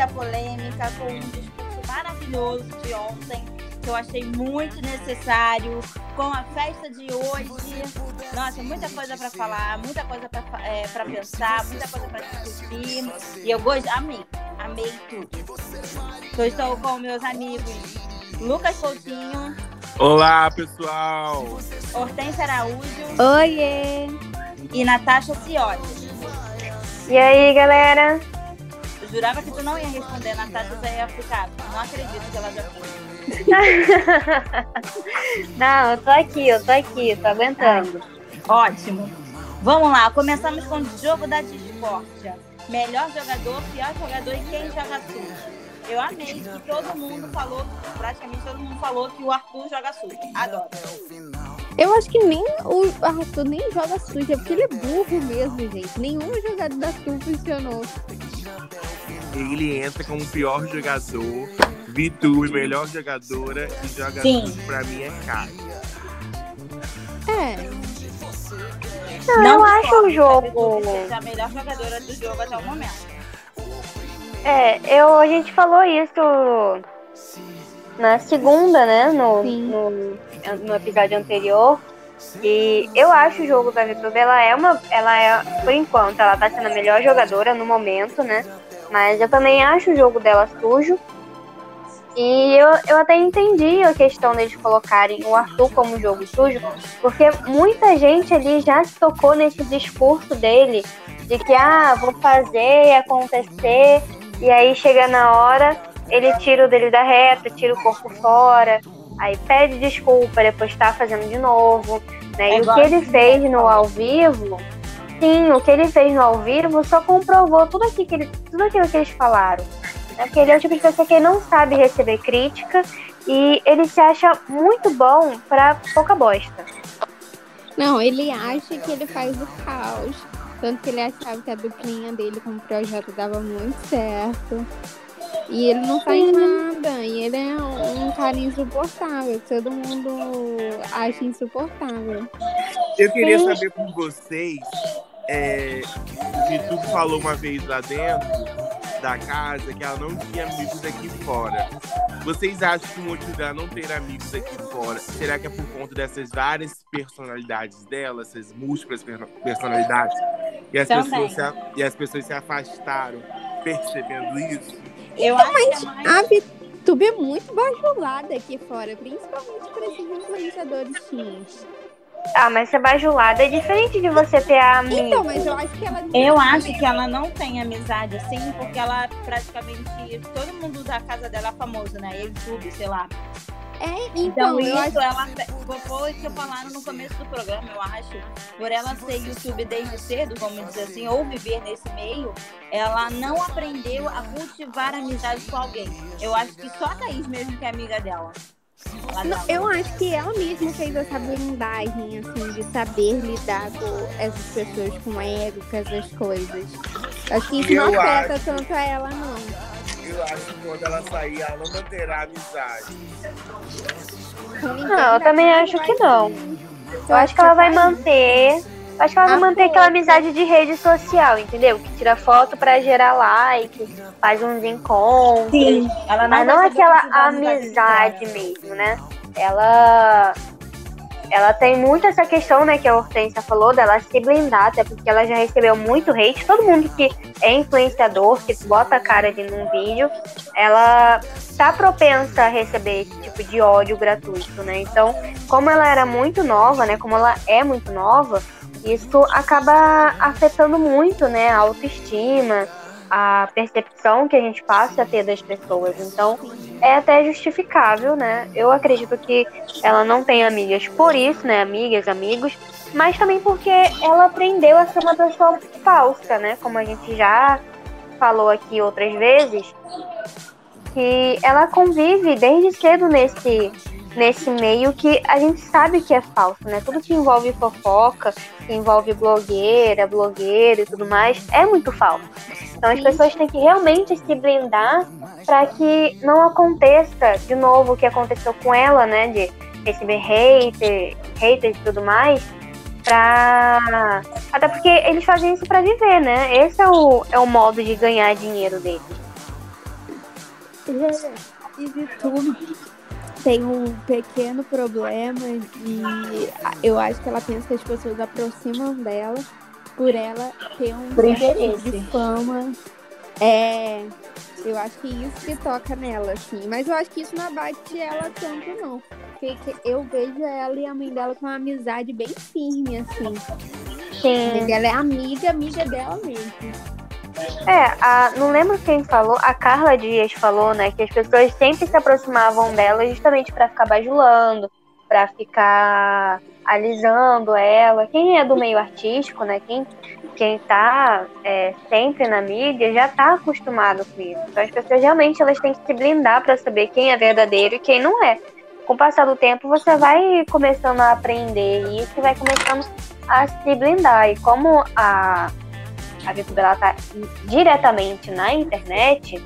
muita polêmica, com um discurso maravilhoso de ontem, que eu achei muito necessário, com a festa de hoje. Nossa, muita coisa para falar, muita coisa para é, pensar, muita coisa para discutir. E eu gosto, amei, amei tudo. Eu estou com meus amigos Lucas Coutinho. Olá, pessoal! Hortência Araújo. Oiê! E Natasha Ciotti. E aí, galera? Jurava que tu não ia responder, Natasha já ia ficar. Não acredito que ela já foi. não, eu tô aqui, eu tô aqui, tô aguentando. Ótimo. Vamos lá, começamos com o jogo da discórdia. Melhor jogador, pior jogador e quem joga sujo. Eu amei que todo mundo falou, praticamente todo mundo falou que o Arthur joga sujo. Adoro. Eu acho que nem o Arthur nem joga sujo, é porque ele é burro mesmo, gente. Nenhuma jogada da Arthur funcionou. Ele entra como o pior jogador, Vitu, melhor jogadora, e joga Sim. sujo pra mim é cara. É. Não, não acho o jogo. É a melhor jogadora do jogo até o momento. É, eu, a gente falou isso na segunda, né? No, no, no, episódio anterior. E eu acho o jogo da Vitube, ela é uma. Ela é, por enquanto, ela tá sendo a melhor jogadora no momento, né? Mas eu também acho o jogo dela sujo. E eu, eu até entendi a questão deles colocarem o Arthur como jogo sujo, porque muita gente ali já se tocou nesse discurso dele de que, ah, vou fazer acontecer e aí chega na hora, ele tira o dele da reta, tira o corpo fora, aí pede desculpa, depois tá fazendo de novo. Né? É e o que ele fez no ao vivo, sim, o que ele fez no ao vivo só comprovou tudo, aqui que ele, tudo aquilo que eles falaram. Porque ele é o tipo de pessoa que não sabe receber crítica e ele se acha muito bom pra pouca bosta. Não, ele acha que ele faz o caos. Tanto que ele achava que a duplinha dele com o projeto dava muito certo. E ele não faz nada. E ele é um, cara insuportável. Todo mundo acha insuportável. Eu queria saber com vocês. É, tu falou uma vez lá dentro da casa que ela não tinha amigos aqui fora. Vocês acham que o motivo dela não ter amigos aqui fora, será que é por conta dessas várias personalidades dela, essas múltiplas personalidades? E as, pessoas se, e as pessoas se afastaram percebendo isso? Eu acho Mas mais... a VTube é muito bajulada aqui fora, principalmente para esses influenciadores teens. Ah, mas ser bajulada é diferente de você ter a amiga. Então, mas eu acho que ela. Eu acho que ela não tem amizade assim, porque ela praticamente. Todo mundo da casa dela é famoso, né? YouTube, sei lá. É, então, então isso acho... ela foi que eu falaram no começo do programa, eu acho. Por ela ser YouTube desde cedo, vamos dizer assim, ou viver nesse meio, ela não aprendeu a cultivar amizade com alguém. Eu acho que só a Thaís mesmo que é amiga dela. Não, eu acho que ela mesma fez essa blindagem, assim, de saber lidar com essas pessoas com ego, com essas coisas. Acho que isso eu não afeta acho, tanto a ela, não. Eu acho que quando ela sair, ela não manterá amizade. Não, eu também acho que não. Eu acho que ela vai manter Acho que ela vai ah, manter aquela amizade de rede social, entendeu? Que tira foto pra gerar like, faz uns encontros. Sim, ela não mas não aquela amizade mesmo, né? Ela ela tem muito essa questão, né, que a Hortência falou, dela se blindar, até porque ela já recebeu muito hate. Todo mundo que é influenciador, que bota a cara de num vídeo, ela tá propensa a receber esse tipo de ódio gratuito, né? Então, como ela era muito nova, né, como ela é muito nova, isso acaba afetando muito, né, a autoestima, a percepção que a gente passa a ter das pessoas. Então, é até justificável, né? Eu acredito que ela não tem amigas por isso, né, amigas, amigos, mas também porque ela aprendeu a ser uma pessoa falsa, né? Como a gente já falou aqui outras vezes, que ela convive desde cedo nesse nesse meio que a gente sabe que é falso, né? Tudo que envolve fofoca, que envolve blogueira, blogueiro e tudo mais, é muito falso. Então as pessoas têm que realmente se blindar para que não aconteça de novo o que aconteceu com ela, né? De receber hater, haters e tudo mais, para Até porque eles fazem isso pra viver, né? Esse é o, é o modo de ganhar dinheiro deles. E de tudo tem um pequeno problema e eu acho que ela pensa que as pessoas aproximam dela por ela ter um tipo interesse. de fama. É, eu acho que isso que toca nela, assim. Mas eu acho que isso não abate ela tanto, não. Porque que- eu vejo ela e a mãe dela com uma amizade bem firme, assim. Sim. mãe dela é amiga, amiga dela mesmo. É, a, não lembro quem falou, a Carla Dias falou, né, que as pessoas sempre se aproximavam dela justamente pra ficar bajulando, pra ficar alisando ela. Quem é do meio artístico, né, quem, quem tá é, sempre na mídia já tá acostumado com isso. Então as pessoas realmente elas têm que se blindar pra saber quem é verdadeiro e quem não é. Com o passar do tempo você vai começando a aprender isso e vai começando a se blindar. E como a a VTube ela tá diretamente na internet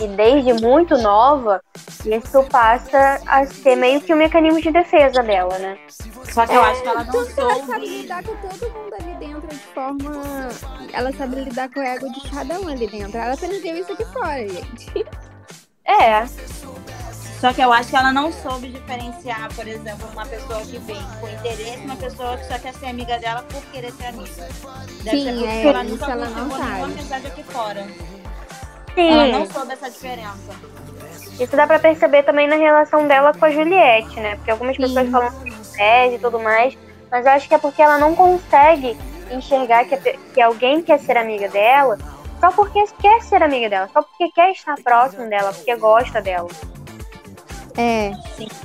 e desde muito nova, isso passa a ser meio que um mecanismo de defesa dela, né? Só que eu acho que ela não que ela sabe soube. lidar com todo mundo ali dentro de forma. Ela sabe lidar com o ego de cada um ali dentro. Ela aprendeu isso aqui fora, gente. É, Só que eu acho que ela não soube diferenciar, por exemplo, uma pessoa que vem com interesse uma pessoa que só quer ser amiga dela por querer ser amiga. Deve Sim, ser é, ela isso nunca ela não nenhuma sabe. amizade aqui fora. Ela não sim. soube essa diferença. Isso dá pra perceber também na relação dela com a Juliette, né? Porque algumas Sim. pessoas falam que perde e tudo mais, mas eu acho que é porque ela não consegue enxergar que, que alguém quer ser amiga dela só porque quer ser amiga dela, só porque quer estar próximo dela, porque gosta dela. É,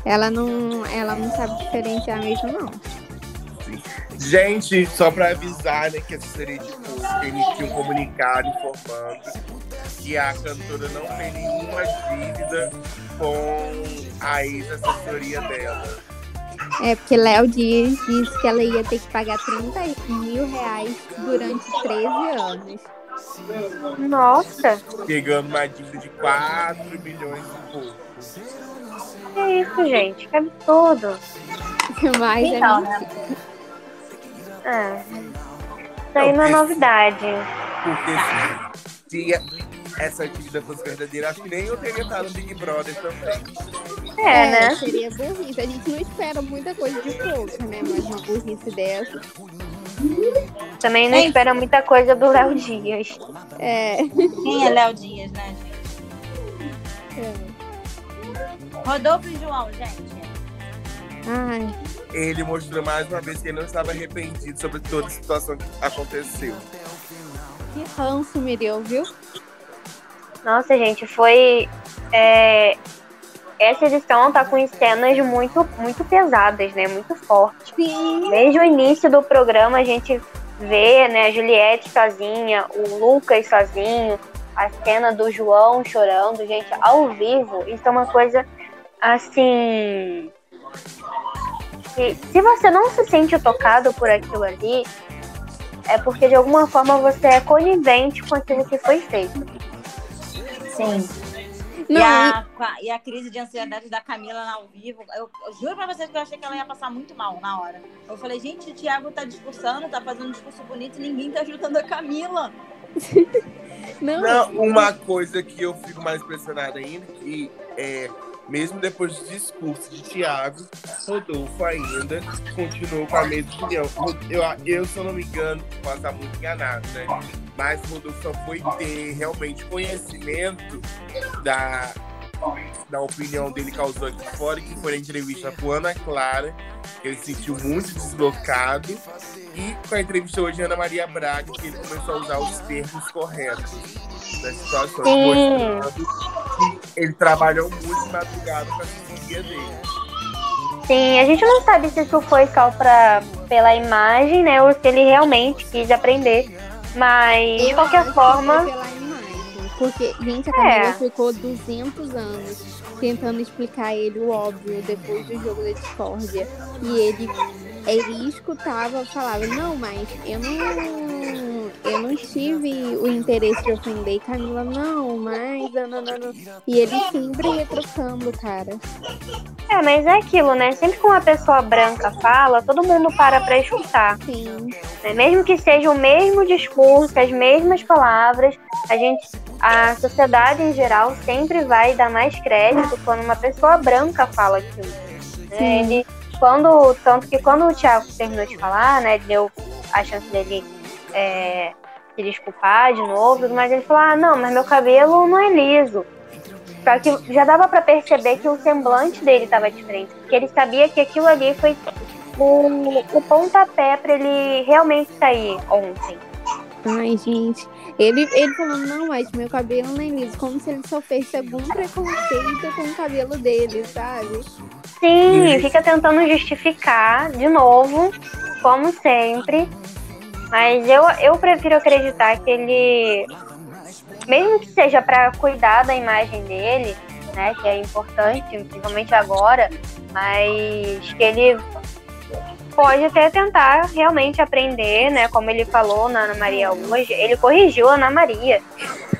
ela não, ela não sabe diferenciar mesmo, não. Gente, só pra avisar, né, que a assessoria de público emitiu um comunicado informando que a cantora não tem nenhuma dívida com a ex-assessoria dela. É, porque Léo Dias disse que ela ia ter que pagar 30 mil reais durante 13 anos. Nossa, Pegando uma dívida de 4 milhões e pouco. Que isso, gente? Que absurdo. Mas Então, é né? É. Isso aí não é novidade. Porque se, essa dívida fosse verdadeira, acho que nem eu teria estado no Big Brother também. É, né? Seria burrice. A gente não espera muita coisa de pouco, né? Mas uma burrice dessa. Também não Ei. espera muita coisa do Léo Dias. É. Quem é Léo Dias, né, gente? é. Rodolfo e João, gente. Ai, Ele mostrou mais uma vez que ele não estava arrependido sobre toda a situação que aconteceu. que ranço me deu, viu? Nossa, gente, foi. é, Essa edição tá com cenas muito, muito pesadas, né? Muito fortes. Sim. Desde o início do programa a gente vê, né, a Juliette sozinha, o Lucas sozinho, a cena do João chorando, gente, ao vivo, isso é uma coisa assim. que se você não se sente tocado por aquilo ali, é porque de alguma forma você é conivente com aquilo que foi feito. Sim. Não, e, a, a- e a crise de ansiedade da Camila ao vivo, eu, eu juro pra vocês que eu achei que ela ia passar muito mal na hora. Eu falei, gente, o Thiago tá discursando, tá fazendo um discurso bonito e ninguém tá ajudando a Camila. não, Não, uma coisa que eu fico mais impressionado ainda, que é, mesmo depois do discurso de Tiago, Rodolfo ainda continuou com a mesma opinião. Eu, eu, se eu não me engano, posso estar muito enganado, né? Mas Rodolfo só foi ter realmente conhecimento da, da opinião dele causou aqui fora, que foi na entrevista com Ana Clara, que ele se sentiu muito deslocado, e com a entrevista hoje de Ana Maria Braga, que ele começou a usar os termos corretos das situações, Sim. mostrando que ele trabalhou muito de madrugada com a assessoria dele. Sim, a gente não sabe se isso foi só pra, pela imagem, né? Ou se ele realmente quis aprender. Mas, de eu qualquer acho que forma, foi pela imagem. Porque, gente, a Camila É. ficou 200 anos tentando explicar a ele o óbvio depois do jogo da discórdia. E ele, ele escutava, falava, não, mas eu não. Eu não tive o interesse de ofender. Camila, não, mas. Não, não, não. E ele sempre ia trocando, cara. É, mas é aquilo, né? Sempre que uma pessoa branca fala, todo mundo para pra escutar. Sim. né? Mesmo que seja o mesmo discurso, as mesmas palavras, a gente, a sociedade em geral sempre vai dar mais crédito quando uma pessoa branca fala aquilo. né? Ele, quando, tanto que quando o Thiago terminou de falar, né, deu a chance dele é, se desculpar de novo, mas ele falou, ah, não, mas meu cabelo não é liso. Só que já dava pra perceber que o semblante dele tava diferente, porque ele sabia que aquilo ali foi o, o pontapé pra ele realmente sair ontem. Ai, gente. Ele, ele falou, não, mas meu cabelo não é liso. Como se ele sofresse algum preconceito com o cabelo dele, sabe? Sim, fica tentando justificar de novo, como sempre. Mas eu, eu prefiro acreditar que ele, mesmo que seja para cuidar da imagem dele, né, que é importante, principalmente agora, mas que ele pode até tentar realmente aprender, né, como ele falou na Ana Maria hoje, ele corrigiu a Ana Maria.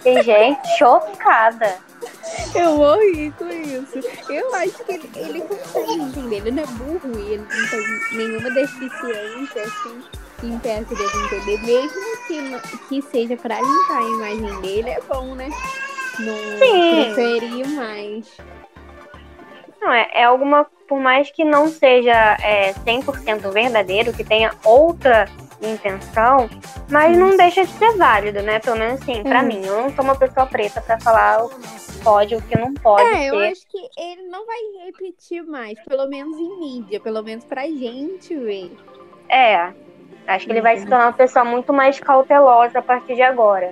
E, gente, chocada. Eu morri com isso. Eu acho que ele, ele consegue entender. Ele não é burro e ele não tem nenhuma deficiência, assim, que impeça dele de entender. Mesmo que, que seja pra limpar a imagem dele, é bom, né? Não Sim. preferir mais. Não, é, é alguma, por mais que não seja é, 100% verdadeiro, que tenha outra intenção, mas não deixa de ser válido, né? Pelo menos assim, pra Uhum. mim. Eu não sou uma pessoa preta pra falar o que pode o que não pode É, eu ser. acho que ele não vai repetir mais, pelo menos em mídia, pelo menos pra gente ver. É. Acho que ele vai se Uhum. tornar uma pessoa muito mais cautelosa a partir de agora.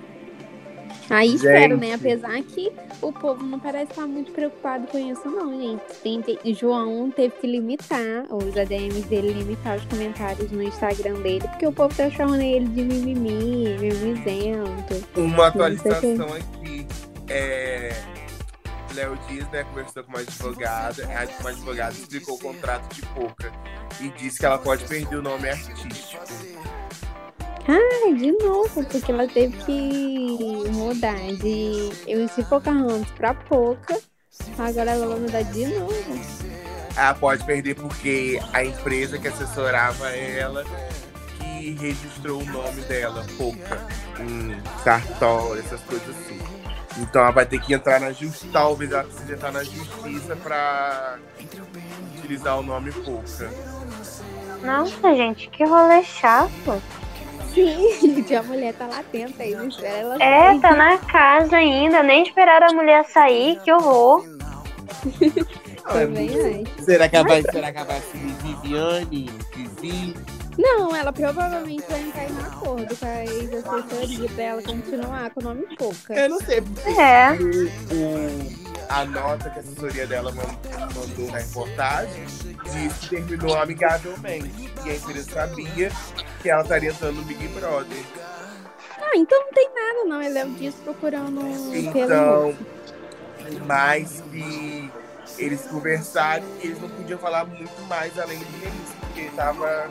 Aí espero, né? Gente. Apesar que o povo não parece estar muito preocupado com isso, não, gente. Tem, tem- João teve que limitar, os ADMs dele limitar os comentários no Instagram dele, porque o povo tá chamando ele de mimimi, mimizento. Uma atualização aqui. É, Léo Dias, né, conversou com uma advogada, a- uma advogada explicou o contrato de Poca e disse que ela pode perder o nome artístico. Ai, de novo, porque ela teve que mudar de eu se Pocahontas pra Poca. Agora ela vai mudar de novo. Ela pode perder porque a empresa que assessorava ela que registrou o nome dela, Poca, em cartório, essas coisas assim. Então ela vai ter que entrar na justiça, talvez ela precise entrar na justiça pra utilizar o nome Poca. Nossa, gente, que rolê chato. Sim, que a mulher tá lá atenta aí, não espera ela É, sair. tá na casa ainda, nem esperaram a mulher sair, que horror. Também acho. Será que ela vai, será que ela vai ser Viviane, Vivi? Não, ela provavelmente vai entrar em acordo com a ex-assessoria pra ela continuar com o nome Poca. Eu não sei, porque É. o, a nota que a assessoria dela man- mandou na reportagem diz que terminou amigavelmente. E a empresa sabia que ela estaria entrando no Big Brother. Ah, então não tem nada, não. Ele é o disso procurando pelo. Então, mais que eles conversaram, eles não podiam falar muito mais além disso, porque tava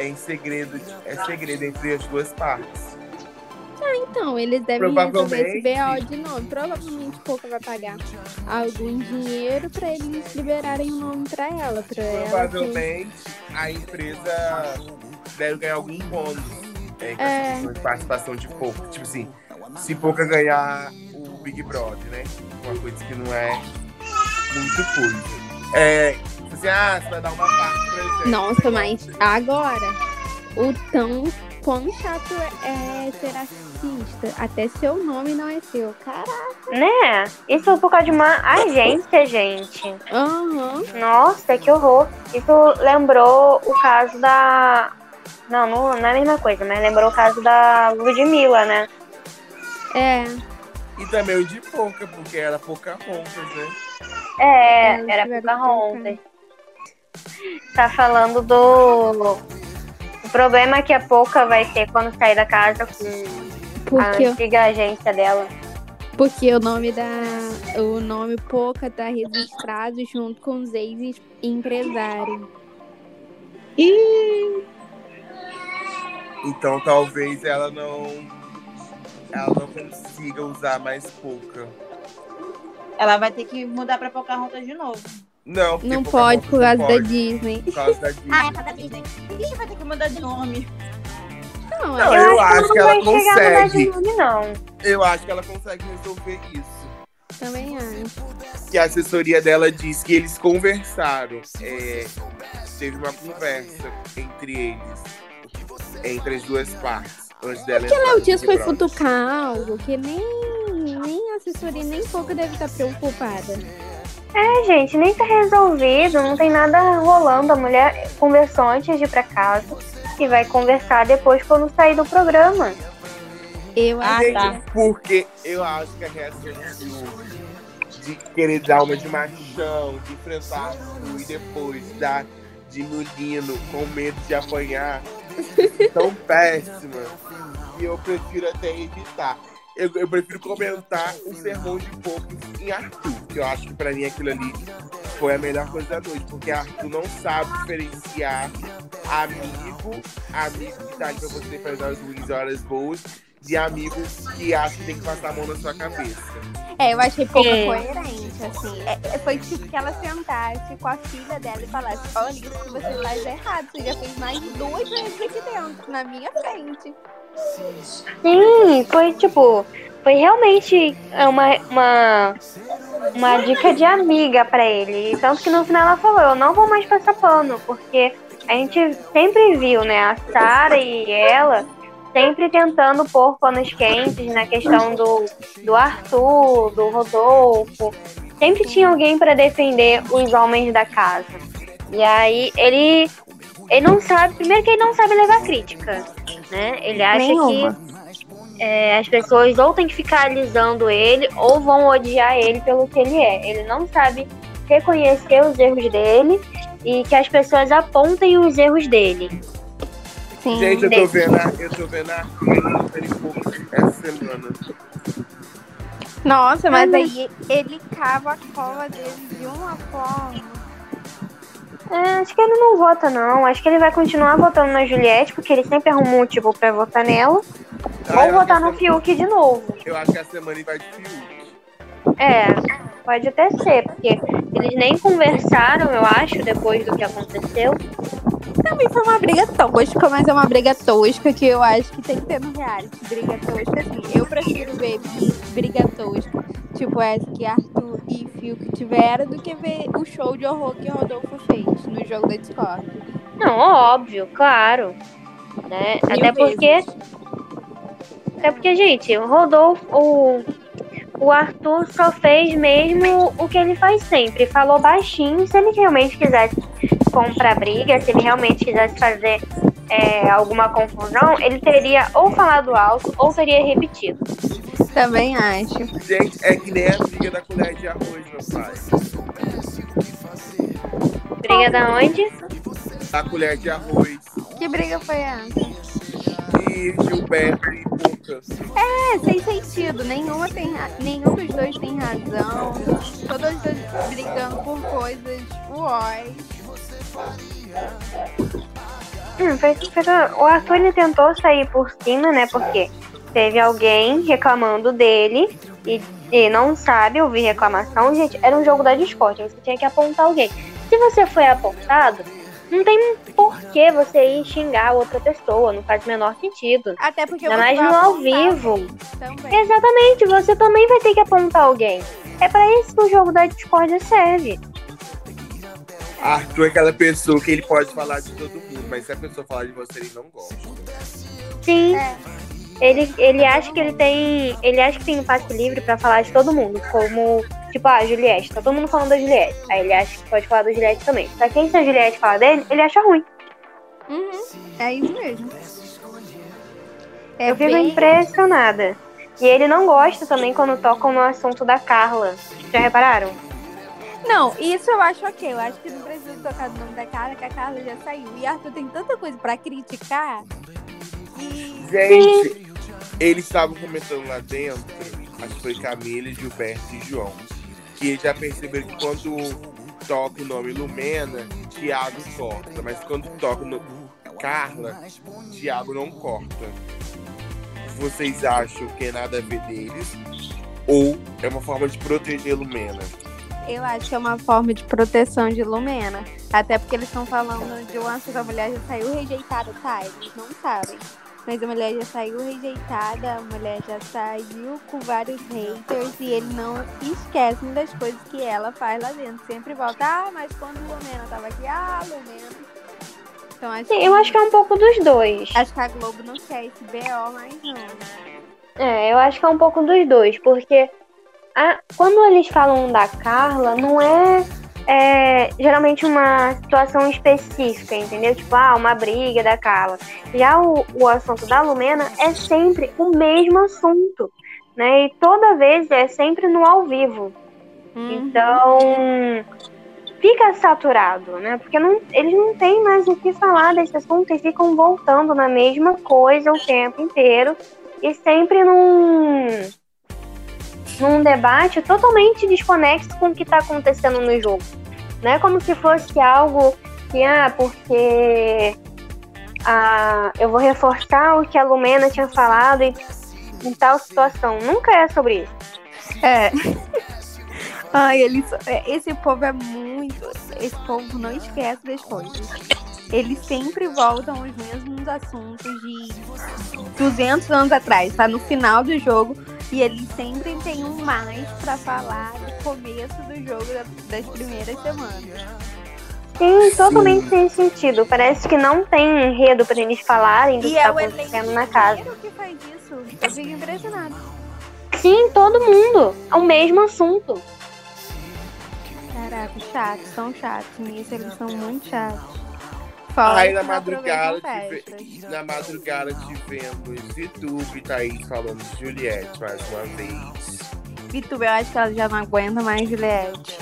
é, em segredo, é segredo entre as duas partes. Então, eles devem resolver esse Provavelmente. BO de novo. Provavelmente Poca vai pagar algum dinheiro pra eles liberarem o nome pra ela. Pra ela ter- Provavelmente a empresa deve ganhar algum bônus é, com É. de participação de pouco. Tipo assim, se pouca ganhar o Big Brother, né? Uma coisa que não é muito coisa. É, você vai dar uma parte pra gente. Nossa, mas agora, o tão quão chato é ser artista. Até seu nome não é seu. Caraca. Né? Isso por causa de uma agência, gente. Aham. Nossa, que horror. Isso lembrou o caso da. Não, não, não é a mesma coisa, mas lembrou o caso da Ludmilla, né? É. E também o de pouca, porque era pouca rontas, né? É, Elas era que Pocahontas. Tá falando do. O problema que a Poca vai ter quando sair da casa com Porque, a antiga agência dela. porque o nome da. O nome Poca tá registrado junto com os ex-empresários. Então talvez ela não. Ela não consiga usar mais pouca. Ela vai ter que mudar pra Pocahontas de novo. Não, porque Não pode por causa não da pode, Disney. Por causa da Disney. Ah, é por causa da Disney. Ih, vai ter que mudar de nome. Não, Não, é- eu acho que ela consegue. Brasil, não. Eu acho que ela consegue resolver isso. também acho. Que a assessoria dela diz que eles conversaram. é, teve uma conversa entre eles. Entre as duas partes. Antes dela Porque entrar Léo Dias foi futucar algo que nem, nem a assessoria nem pouco deve estar preocupada. É, gente, nem tá resolvido, não tem nada rolando. A mulher conversou antes de ir pra casa e vai conversar depois quando sair do programa. Eu Ah, acho tá. porque eu acho que a reação do de querer dar uma de machão, de enfrentar e depois dar de menino com medo de apanhar, tão péssima, que eu prefiro até evitar. Eu, eu prefiro comentar um sermão de poucos em Arthur, que eu acho que pra mim aquilo ali foi a melhor coisa da noite, porque Arthur não sabe diferenciar amigo, amigo que tá ali pra você fazer horas ruins e horas boas, de amigo que acha que tem que passar a mão na sua cabeça. É, eu achei pouco É. coerente, assim. É, é, foi tipo que ela sentasse com a filha dela e falasse, olha, isso que você faz é errado, você já fez mais duas vezes aqui dentro, na minha frente. Sim, foi tipo, foi realmente uma, uma, uma dica de amiga pra ele. Tanto que no final ela falou, eu não vou mais passar pano, porque a gente sempre viu, né, a Sara e ela sempre tentando pôr panos quentes na questão do, do Arthur, do Rodolfo. Sempre tinha alguém pra defender os homens da casa. E aí ele ele não sabe, primeiro que ele não sabe levar crítica, né? Ele acha Nenhuma. que é, as pessoas ou têm que ficar alisando ele ou vão odiar ele pelo que ele é. Ele não sabe reconhecer os erros dele e que as pessoas apontem os erros dele. Sim. Gente, eu tô vendo a, eu tô vendo a essa semana. Nossa, mas aí ele cava a cola dele de uma forma. É, acho que ele não vota, não. Acho que ele vai continuar votando na Juliette, porque ele sempre arruma um motivo pra votar nela. Ah, ou votar no Fiuk de novo. Eu acho que a semana ele vai de Fiuk. É, pode até ser, porque eles nem conversaram, eu acho, depois do que aconteceu. Também foi uma briga tosca, mas é uma briga tosca que eu acho que tem que ter no reality. Briga tosca, assim. Eu prefiro ver briga tosca, tipo essa que Arthur e Fiuk tiveram, do que ver o show de horror que Rodolfo fez no jogo da Discord. Não, óbvio, claro. Né? Mil Até porque, vezes. até porque, gente, o Rodolfo, o, o Arthur só fez mesmo o que ele faz sempre. Falou baixinho. Se ele realmente quisesse comprar briga, se ele realmente quisesse fazer é, alguma confusão, ele teria ou falado alto ou teria repetido. Também acho. Gente, é que nem a briga da colher de arroz, meu pai. Briga da onde? A colher de arroz. Que briga foi essa? E Gilberto e Puca. É, sem sentido. Nenhuma tem Nenhum dos dois tem razão. Todos os dois brigando por coisas uóis. Hum, foi- foi- o Arthur ele tentou sair por cima, né? Porque teve alguém reclamando dele e, e não sabe ouvir reclamação. Gente, era um jogo da Discord, você tinha que apontar alguém. Se você foi apontado, não tem por que você ir xingar outra pessoa, não faz o menor sentido. Até porque Ainda mais no ao vivo. Também. Exatamente, você também vai ter que apontar alguém. É pra isso que o jogo da Discord serve. Arthur é aquela pessoa que ele pode falar de todo mundo, mas se a pessoa falar de você, ele não gosta. Sim. É. Ele, ele acha que ele tem. Ele acha que tem um passe livre pra falar de todo mundo. Como, tipo, ah, Juliette. Tá todo mundo falando da Juliette. Aí ele acha que pode falar da Juliette também. Só que se a Juliette fala dele, ele acha ruim. Uhum. É isso mesmo. É Eu fico bem- impressionada. E ele não gosta também quando tocam no assunto da Carla. Já repararam? Não, isso eu acho ok. Eu acho que não precisa tocar no nome da Carla, que a Carla já saiu. E Arthur tem tanta coisa pra criticar. E. Gente, eles estavam comentando lá dentro, acho que foi Camila, Gilberto e João, que já perceberam que quando toca o nome Lumena, Thiago corta, mas quando toca o no- Carla, Thiago não corta. Vocês acham que é nada a ver deles? Ou é uma forma de proteger Lumena? Eu acho que é uma forma de proteção de Lumena. Até porque eles estão falando de uma que a mulher já saiu rejeitada, tá? Eles não sabem. Mas a mulher já saiu rejeitada, a mulher já saiu com vários haters e eles não esquecem das coisas que ela faz lá dentro. Sempre volta, ah, mas quando Lumena tava aqui, ah, Lumena. Então, acho Sim, que... eu acho que é um pouco dos dois. Acho que a Globo não quer esse BO mais não. É, eu acho que é um pouco dos dois, porque a, quando eles falam da Carla, não é, é, geralmente uma situação específica, entendeu? Tipo, ah, uma briga da Carla. Já o, o assunto da Lumena é sempre o mesmo assunto, né? E toda vez é sempre no ao vivo. Uhum. Então, fica saturado, né? Porque não, eles não têm mais o que falar desse assunto e ficam voltando na mesma coisa o tempo inteiro e sempre num num debate totalmente desconexo com o que está acontecendo no jogo. Não é como se fosse algo que, ah, porque ah, eu vou reforçar o que a Lumena tinha falado em, em tal situação. Nunca é sobre isso. É. Ai, eles, é, esse povo é muito. Esse povo não esquece das coisas. Eles sempre voltam aos mesmos assuntos de 200 anos atrás, tá? No final do jogo, e eles sempre têm um mais para falar do começo do jogo das primeiras semanas. Sim, totalmente sem sentido. Parece que não tem enredo para eles falarem do e que é tá acontecendo na casa. que faz isso. Eu fico impressionado. Sim, todo mundo. É o mesmo assunto. Caraca, chatos, são chatos. Nisso eles são muito chatos. Aí na madrugada, tive, na madrugada tivemos Vitube e Thaís falando de Juliette mais uma vez. Vitube, eu acho que ela já não aguenta mais Juliette.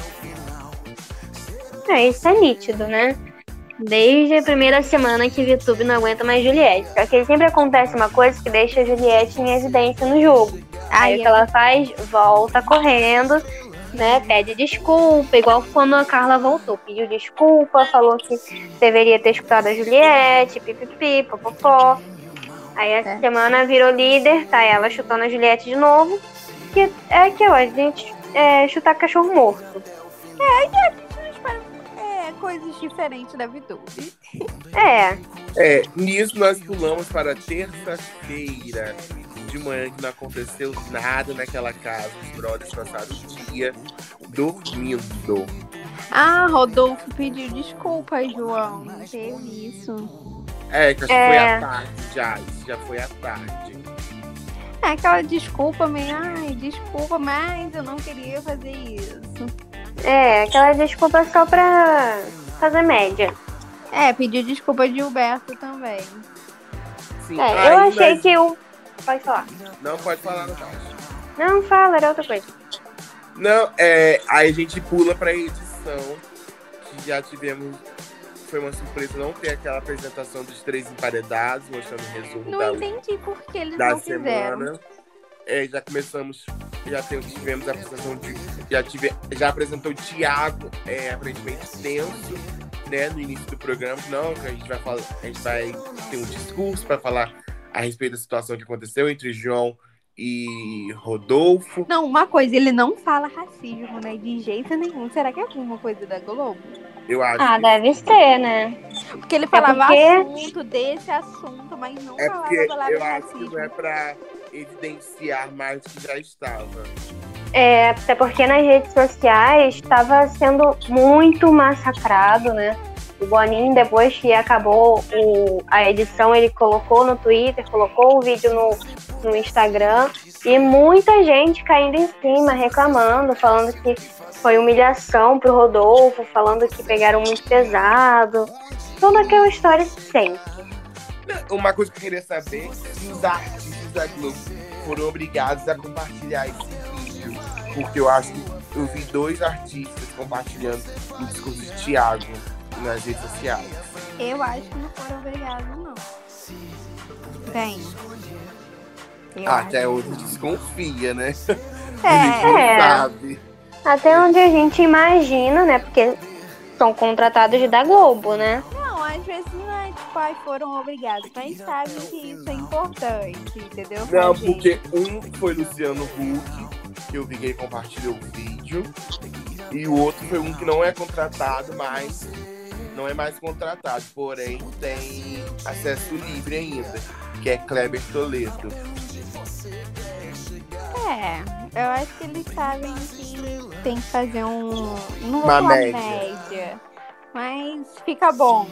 É, isso é nítido, né? Desde a primeira semana que Vitube não aguenta mais Juliette. Só que sempre acontece uma coisa que deixa a Juliette em evidência no jogo. Aí, Aí o que ela faz? Volta correndo né, pede desculpa, igual quando a Carla voltou, pediu desculpa, falou que deveria ter escutado a Juliette, pipipi, popopó. Aí essa é. semana virou líder, tá ela chutando a Juliette de novo, que é aquilo, a gente é, chutar cachorro morto. É, e coisas diferentes da Vitube. É. É, nisso nós pulamos para terça-feira de manhã que não aconteceu nada naquela casa. Os brothers passaram o dia dormindo. Ah, Rodolfo pediu desculpa, João. Não teve isso. É, que acho é... que foi à tarde já. Isso já foi à tarde. É aquela desculpa meio, ai, desculpa, mas eu não queria fazer isso. É, aquela desculpa só pra fazer média. É, pediu desculpa de Gilberto também. Sim. É, ai, eu achei mas... que o Pode falar. Não, pode falar, não Não, fala, era outra coisa. Não, é, aí a gente pula pra edição, que já tivemos. Foi uma surpresa não ter aquela apresentação dos três emparedados, mostrando o resumo não da, entendi por que eles da não semana. É, já começamos, já tivemos a apresentação de. Já, tive, já apresentou o Thiago, é, aparentemente tenso, né, no início do programa. Não, que a gente vai falar, a gente vai ter um discurso para falar a respeito da situação que aconteceu entre João e Rodolfo. Não, uma coisa, ele não fala racismo, né? De jeito nenhum. Será que é alguma coisa da Globo? Eu acho. Ah, que... deve ser, né? Porque ele falava é porque... assunto desse assunto, mas não é falava eu acho que não é pra evidenciar mais que já estava. É, até porque nas redes sociais estava sendo muito massacrado, né? O Boninho, depois que acabou o, a edição, ele colocou no Twitter, colocou o vídeo no, no Instagram e muita gente caindo em cima, reclamando, falando que foi humilhação pro Rodolfo, falando que pegaram muito pesado. Toda aquela história sempre. Uma coisa que eu queria saber os artistas da Globo foram obrigados a compartilhar esse vídeo. Porque eu acho que eu vi dois artistas compartilhando o discurso de Thiago nas redes sociais? Eu acho que não foram obrigados, não. Bem. Ah, até hoje desconfia, né? É, é. Sabe. Até onde a gente imagina, né? Porque são contratados da Globo, né? Às vezes não é pais foram obrigados, mas sabem que isso é importante, entendeu? Não, porque um foi Luciano Huck, que eu vi que ele compartilhou o vídeo, e o outro foi um que não é contratado, mas não é mais contratado, porém tem acesso livre ainda, que é Kleber Toledo. É, eu acho que eles sabem que tem que fazer um. Não vou Uma falar média. média, mas fica bom.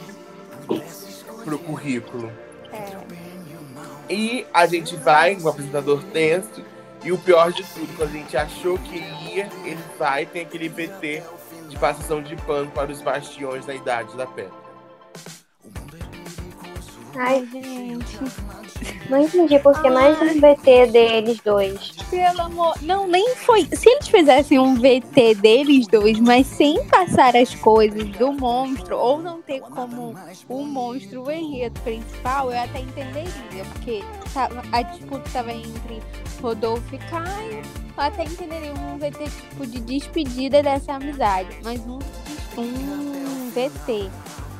Pro currículo. É. E a gente vai, o apresentador tenso, e o pior de tudo, quando a gente achou que ia, ele vai tem aquele VT de passação de pano para os bastiões da idade da pedra. Ai, gente. Não entendi porque mais um VT deles dois. Pelo amor. Não, nem foi. Se eles fizessem um VT deles dois, mas sem passar as coisas do monstro, ou não ter como o monstro o enredo principal, eu até entenderia. Porque tava- a disputa estava entre Rodolfo e Caio. Eu até entenderia um VT tipo de despedida dessa amizade. Mas um, um VT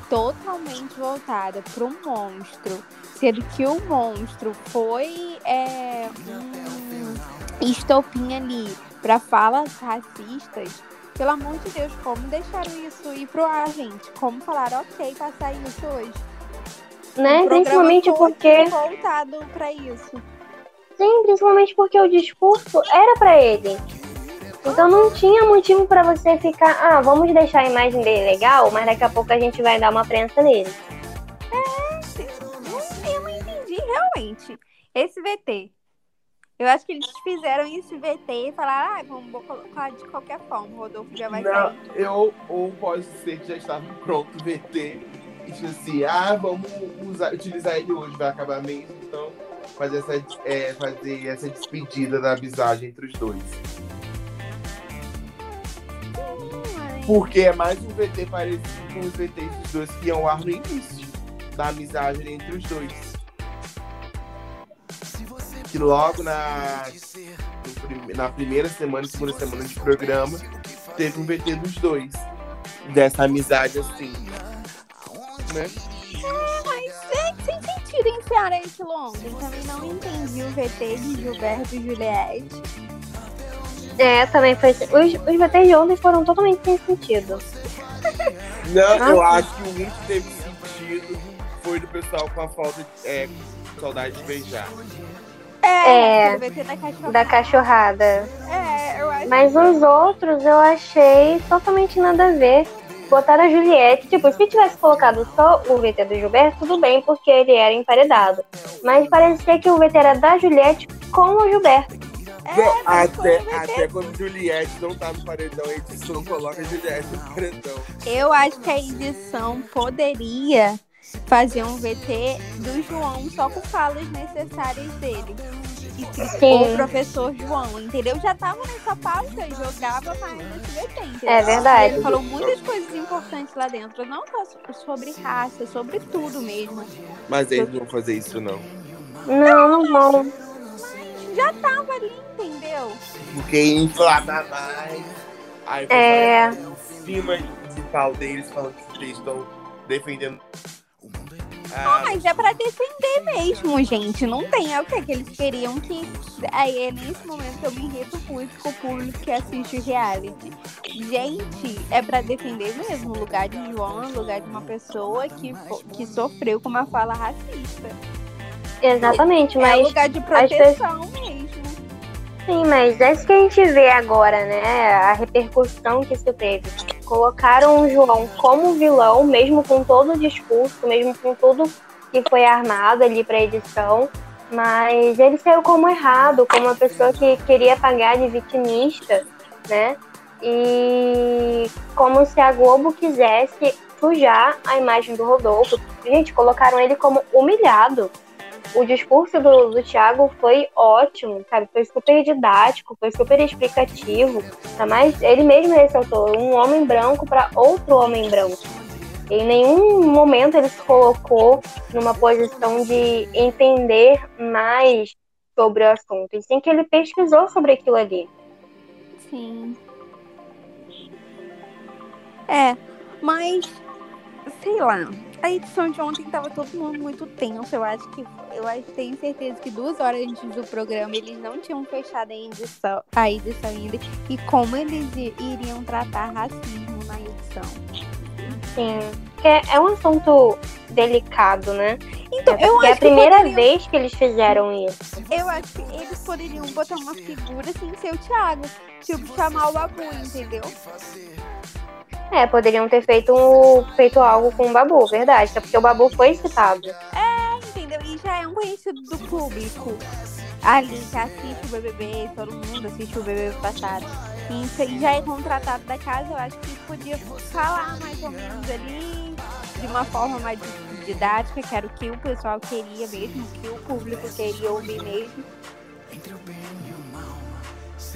totalmente voltado para um monstro. Sendo que o monstro foi é, um estopim ali para falas racistas. Pelo amor de Deus, como deixaram isso ir pro ar, gente? Como falaram, ok, passar isso hoje? Né? O Principalmente porque. voltado para isso. Sim, principalmente porque o discurso era pra ele. Então não tinha motivo pra você ficar, ah, vamos deixar a imagem dele legal, mas daqui a pouco a gente vai dar uma prensa nele. Não, entendi realmente esse VT. Eu acho que eles fizeram esse VT e falaram, ah, vamos colocar de qualquer forma. O Rodolfo já vai Não, sair. eu, ou pode ser que já estava pronto o VT, e tipo assim, ah, vamos usar, utilizar ele hoje, vai acabar mesmo, então fazer essa, é, fazer essa despedida da amizade entre os dois. Porque é mais um VT parecido com os VTs dos dois que iam ao ar no início da amizade entre os dois. Que logo na, na primeira semana segunda semana de programa teve um VT dos dois. Dessa amizade assim. Né? Mas é sem sentido enfiar esse longo. Também não entendi o VT de Gilberto e Juliette. É, também foi. Os, os VTs de ontem foram totalmente sem sentido. Não, eu Ah, acho que o único que teve sentido foi do pessoal com a falta de é, saudade de beijar. É, É, o VT da cachorra. Da cachorrada. É, eu acho Mas os outros eu achei totalmente nada a ver. Botaram a Juliette, tipo, se tivesse colocado só o VT do Gilberto, tudo bem, porque ele era emparedado. Mas parecia que o VT era da Juliette com o Gilberto. Não, foi até, até quando Juliette não tá no paredão, a edição coloca a Juliette no paredão. Eu acho que a edição poderia fazer um VT do João só com falas necessárias dele. Escrito Sim. o professor João, entendeu? Já tava nessa pauta, jogava mais nesse VT, entendeu? É verdade. Ele falou muitas coisas importantes lá dentro, não só so- sobre raça, sobre tudo mesmo. Mas eles não vão fazer isso, não. Não, não vão. Já tava ali, entendeu? Porque inflama mais. Aí É. em cima de pau deles, falando que eles estão defendendo. Ah, Mas é pra defender mesmo, gente. Não tem. É o que, que eles queriam que. Aí é nesse momento que eu me irrito muito com o público que assiste o reality. Gente, é pra defender mesmo. O lugar de João é o lugar de uma pessoa que, que sofreu com uma fala racista. Exatamente, É mas lugar de proteção mesmo. sim, mas é isso que a gente vê agora, né? A repercussão que isso teve. Colocaram o João como vilão, mesmo com todo o discurso, mesmo com tudo que foi armado ali pra edição. Mas ele saiu como errado, como uma pessoa que queria pagar de vitimista, né? E como se a Globo quisesse sujar a imagem do Rodolfo. Gente, colocaram ele como humilhado. O discurso do, do Thiago foi ótimo, sabe? Foi super didático, foi super explicativo. Tá? Mas ele mesmo ressaltou um homem branco para outro homem branco. Em nenhum momento ele se colocou numa posição de entender mais sobre o assunto. E sim que ele pesquisou sobre aquilo ali. Sim. É, mas sei lá. A edição de ontem tava todo mundo muito tenso. Eu acho que. Eu acho, tenho certeza que duas horas antes do programa eles não tinham fechado a edição, a edição ainda. E como eles iriam tratar racismo na edição. Sim. Porque é um assunto delicado, né? Então, é eu é a acho primeira poderiam, vez que eles fizeram isso. Eu acho que eles poderiam botar uma figura sem ser o Thiago. Tipo, chamar o Babu, entendeu? É, poderiam ter feito, um- feito algo com o Babu, verdade. Até porque o Babu foi citado. Entendeu? E já é um conhecido do público. Ali que assiste o BBB, todo mundo assiste o BBB passado. E já é contratado da casa, eu acho que podia falar mais ou menos ali de uma forma mais didática, que era o que o pessoal queria mesmo, o que o público queria ouvir mesmo.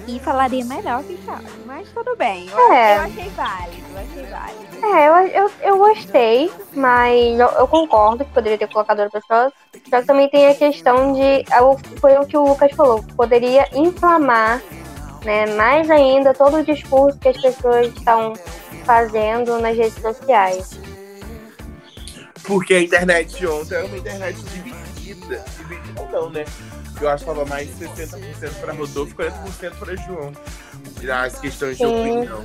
E falaria melhor que Thiago, mas tudo bem. Eu, É. eu achei válido, eu achei válido. É, eu, eu, eu gostei, mas eu, eu concordo que poderia ter colocado outra pessoa. Só que também tem a questão de. o- Foi o que o Lucas falou, poderia inflamar né, mais ainda todo o discurso que as pessoas estão fazendo nas redes sociais. Porque a internet ontem era uma internet dividida. Dividida não, né? Eu acho que tava mais 60% para Rodolfo e 40% para João. As questões de opinião.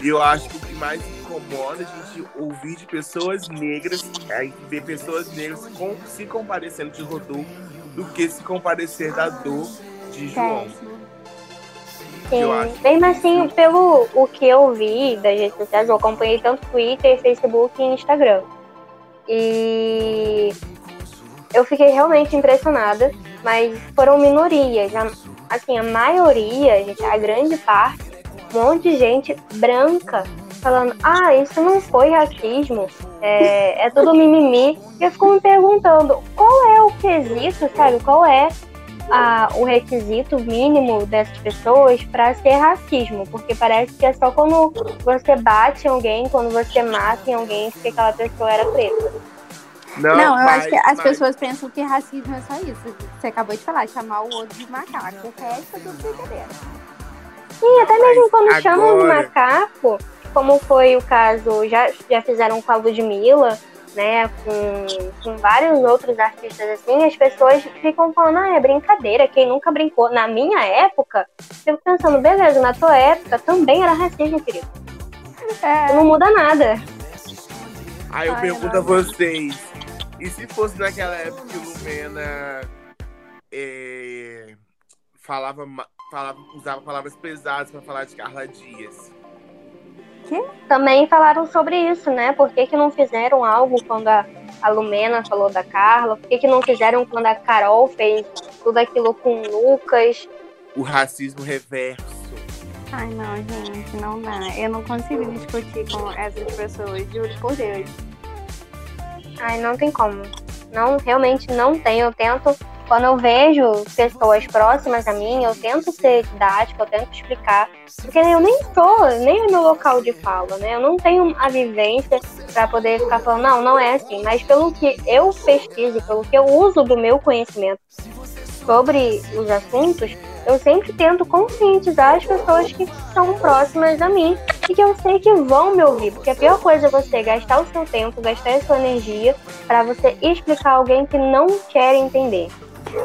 E eu acho que o que mais incomoda é a gente ouvir de pessoas negras, é ver pessoas negras com- se comparecendo de Rodolfo do que se comparecer da dor de João. Sim. Mesmo assim, pelo o que eu vi das redes sociais, eu acompanhei tanto Twitter, Facebook e Instagram. E eu fiquei realmente impressionada, mas foram minorias. Assim, a maioria, a grande parte, um monte de gente branca falando, ah, isso não foi racismo, é, é tudo mimimi. E eu fico me perguntando, qual é o quesito, sabe? Qual é a- o requisito mínimo dessas pessoas para ser racismo, porque parece que é só quando você bate em alguém, quando você mata em alguém, que aquela pessoa era preta. Não, Não, eu mas- acho que as mas- pessoas pensam que racismo é só isso. Você acabou de falar, chamar o outro de macaco. O resto é tudo brincadeira. E até mesmo quando Mas chamam de agora- macaco, como foi o caso, já, já fizeram com a Ludmilla, né, com, com vários outros artistas assim, as pessoas ficam falando, ah, é brincadeira, quem nunca brincou. Na minha época, eu fico pensando, beleza, na tua época também era racismo, querido. É, Não muda nada. Aí eu Ai, pergunto não. a vocês: e se fosse naquela época que o Lumena é, falava, falava, usava palavras pesadas pra falar de Carla Dias? Também falaram sobre isso, né? Por que, que não fizeram algo quando a, a Lumena falou da Carla? Por que, que não fizeram quando a Carol fez tudo aquilo com o Lucas? O racismo reverso. Ai, não, gente, não dá. Eu não consigo discutir com essas pessoas, juro por Deus. Ai, não tem como. Não, realmente não tem. Eu tento, quando eu vejo pessoas próximas a mim, eu tento ser didática, eu tento explicar. Porque eu nem tô, nem é meu local de fala, né? Eu não tenho a vivência pra poder ficar falando, não, não é assim. Mas pelo que eu pesquiso, pelo que eu uso do meu conhecimento sobre os assuntos, eu sempre tento conscientizar as pessoas que são próximas a mim e que eu sei que vão me ouvir. Porque a pior coisa é você gastar o seu tempo, gastar a sua energia pra você explicar a alguém que não quer entender.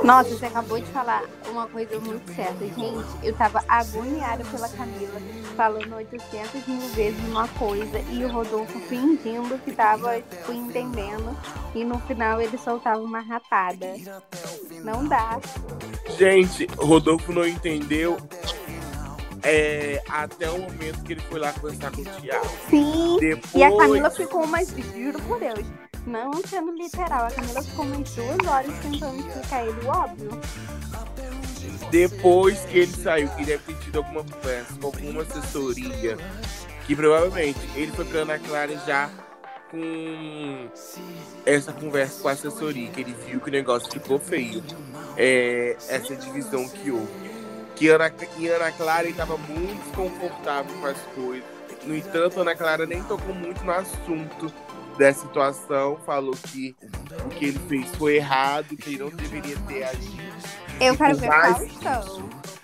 Nossa, você acabou de falar uma coisa muito certa. Gente, eu tava agoniada pela Camila, falando 800 mil vezes uma coisa e o Rodolfo fingindo que tava, tipo, entendendo. E no final ele soltava uma ratada. Não dá. Gente, Rodolfo não entendeu é, até o momento que ele foi lá conversar com o Thiago. Sim. Depois, E a Camila ficou umas, juro por Deus, não sendo literal, a Camila ficou umas duas horas tentando explicar ele o óbvio. depois que ele saiu, que deve ter tido alguma conversa com alguma assessoria, que provavelmente ele foi pra Ana Clara já com essa conversa com a assessoria, que ele viu que o negócio ficou feio. É, essa divisão que houve. Que Ana, em Ana Clara estava muito desconfortável com as coisas. No entanto, Ana Clara nem tocou muito no assunto dessa situação, falou que o que ele fez foi errado, que ele não deveria ter agido. Eu quero ver mais-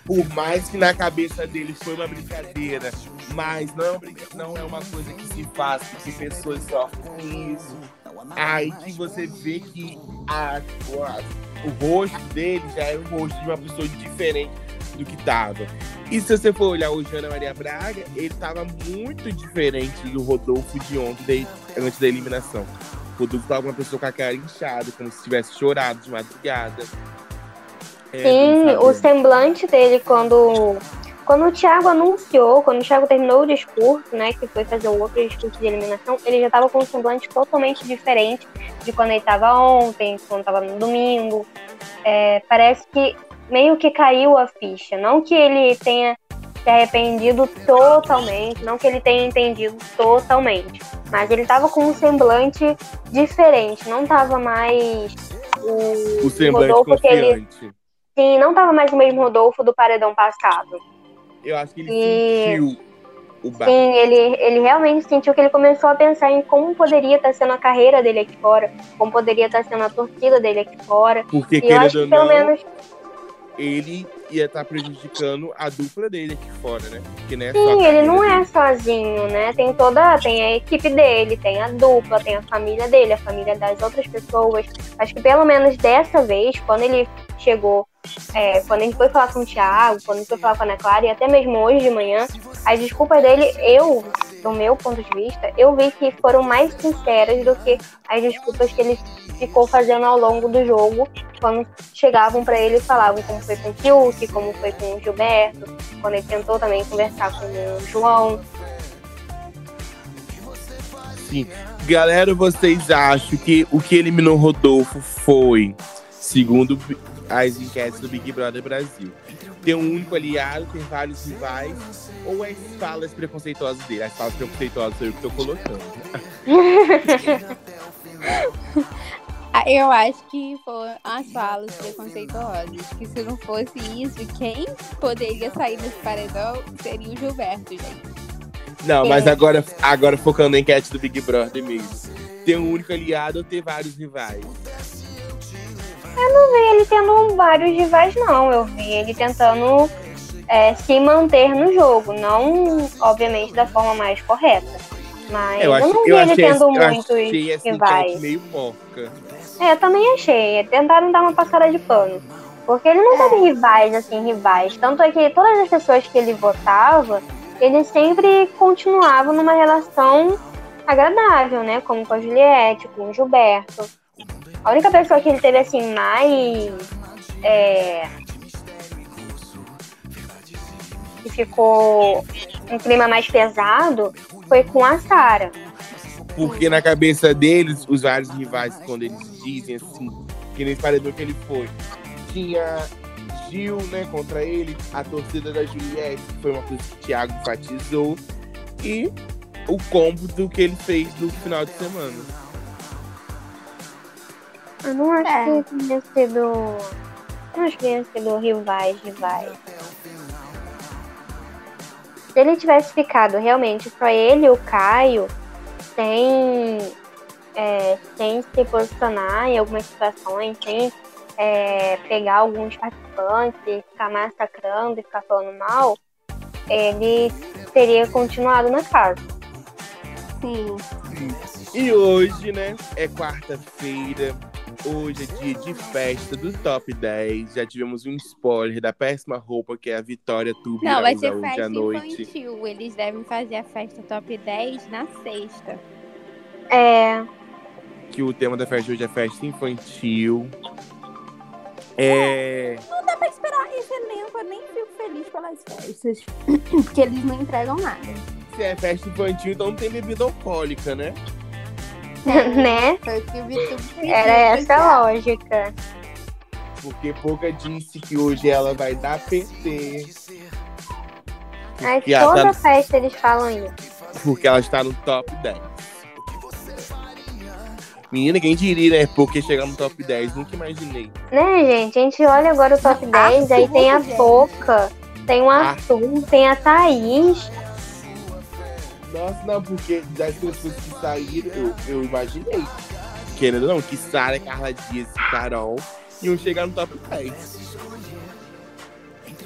por mais que na cabeça dele foi uma brincadeira, mas não, é não é uma coisa que se faz, porque pessoas sofrem com isso. Aí que você vê que a, a, o rosto dele já é o rosto de uma pessoa diferente do que tava. E se você for olhar o Jana Maria Braga, ele tava muito diferente do Rodolfo de ontem, antes da eliminação. O Rodolfo tava uma pessoa com a cara inchada, como se tivesse chorado de madrugada. É, Sim, o semblante dele quando quando o Thiago anunciou, quando o Thiago terminou o discurso, né, que foi fazer o outro discurso de eliminação, ele já estava com um semblante totalmente diferente de quando ele estava ontem, quando estava no domingo. É, parece que meio que caiu a ficha. Não que ele tenha se arrependido totalmente, não que ele tenha entendido totalmente, mas ele estava com um semblante diferente, não estava mais o, o semblante Rodolfo confiante. que ele. Sim, não estava mais o mesmo Rodolfo do paredão passado. Eu acho que ele e... sentiu o bar. Sim, ele, ele realmente sentiu que ele começou a pensar em como poderia estar sendo a carreira dele aqui fora, como poderia estar sendo a torcida dele aqui fora. Porque, e eu acho que pelo não, menos ele ia estar tá prejudicando a dupla dele aqui fora, né? Porque, né Sim, ele não dele. é sozinho, né? Tem toda, tem a equipe dele, tem a dupla, tem a família dele, a família das outras pessoas. Acho que pelo menos dessa vez, quando ele chegou, é, quando ele foi falar com o Thiago, quando ele foi falar com a Ana Clara, e até mesmo hoje de manhã, as desculpas dele, eu, do meu ponto de vista, eu vi que foram mais sinceras do que as desculpas que ele ficou fazendo ao longo do jogo, quando chegavam para ele e falavam como foi com o Fiuk, como foi com o Gilberto, quando ele tentou também conversar com o João. Sim. Galera, vocês acham que o que eliminou Rodolfo foi, segundo as enquetes do Big Brother Brasil, ter um único aliado, ter vários rivais, ou as falas preconceituosas dele? As falas preconceituosas sou eu que tô colocando. Eu acho que foram as falas preconceituosas. Que se não fosse isso, quem poderia sair desse paredão seria o Gilberto, gente. Não, mas agora, agora focando na enquete do Big Brother mesmo. Ter um único aliado ou ter vários rivais? Eu não vi ele tendo vários rivais, não. Eu vi ele tentando é, se manter no jogo. Não, obviamente, da forma mais correta. Mas eu, eu não vi ele tendo muitos rivais. meio porca. É, eu também achei. Tentaram dar uma passada de pano. Porque ele não é. teve rivais, assim, rivais. Tanto é que todas as pessoas que ele votava, ele sempre continuava numa relação agradável, né? Como com a Juliette, com o Gilberto. A única pessoa que ele teve, assim, mais. É, que ficou um clima mais pesado foi com a Sara. Porque na cabeça deles, os vários rivais, quando eles dizem assim, que nesse paredão que ele foi, tinha Gil, né, contra ele, a torcida da Juliette, foi uma coisa que o Thiago enfatizou, e o combo do que ele fez no final de semana. Eu não acho é. que tenha sido. Eu não acho que tenha sido rivais, rivais. Se ele tivesse ficado realmente só ele e o Caio, sem, é, sem se posicionar em algumas situações, sem é, pegar alguns participantes, ficar massacrando e ficar falando mal, ele teria continuado na casa. Sim. E hoje, né, é quarta-feira. Hoje é dia de festa do Top 10. Já tivemos um spoiler da péssima roupa que é a Vitória Tubi Não, vai ser festa infantil. Eles devem fazer a festa Top 10 na sexta. É. Que o tema da festa hoje é festa infantil. É. Não dá pra esperar esse elenco, eu nem fico feliz pelas festas. Porque eles não entregam nada. Se é festa infantil, então não tem bebida alcoólica, né? né? Era essa a lógica. Porque Pouca disse que hoje ela vai dar PT. Mas toda tá... festa eles falam isso. Porque ela está no top 10. Menina, quem diria, né? Porque chegar no top 10, nunca imaginei. Né, gente? A gente olha agora o top 10, aí tem a Boca, tem o Arthur, tem a Thaís. Nossa, não, porque das pessoas que saíram, eu, eu imaginei. Querendo ou não, que Sara, Carla Dias e Carol iam chegar no top 10.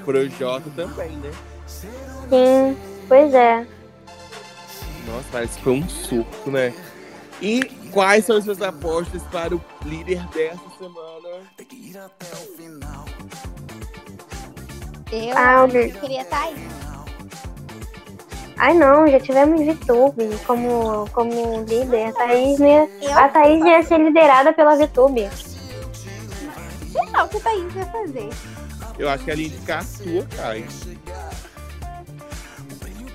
Projota também, né? Sim, pois é. Nossa, parece que foi um surto, né? E quais são as suas apostas para o líder dessa semana? Eu Ah, queria estar aí. Ai não, já tivemos VTube como, como líder. A Thaís, ia, a Thaís ia ser liderada pela VTube. sei lá o que a Thaís vai fazer. Eu acho que a linha de cá sua cai.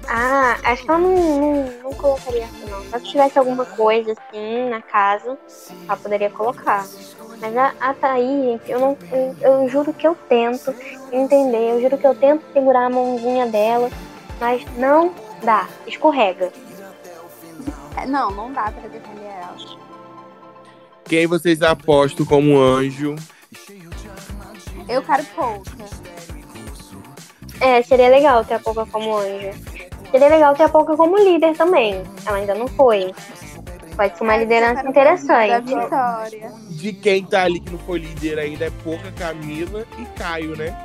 Ah, acho que ela não, não, não colocaria essa não. Só se tivesse alguma coisa assim na casa, ela poderia colocar. Mas a, a Thaís, gente, eu, não, eu, eu juro que eu tento entender, eu juro que eu tento segurar a mãozinha dela, mas não dá, escorrega. É, Não, não dá pra defender ela. Quem vocês apostam como anjo? Eu quero pouca. É, seria legal ter a Pouca como anjo. Seria legal ter a Pouca como líder também. Ela ainda não foi. Pode ser uma liderança Da interessante. Vitória. De quem tá ali que não foi líder ainda é Pouca, Camila e Caio, né?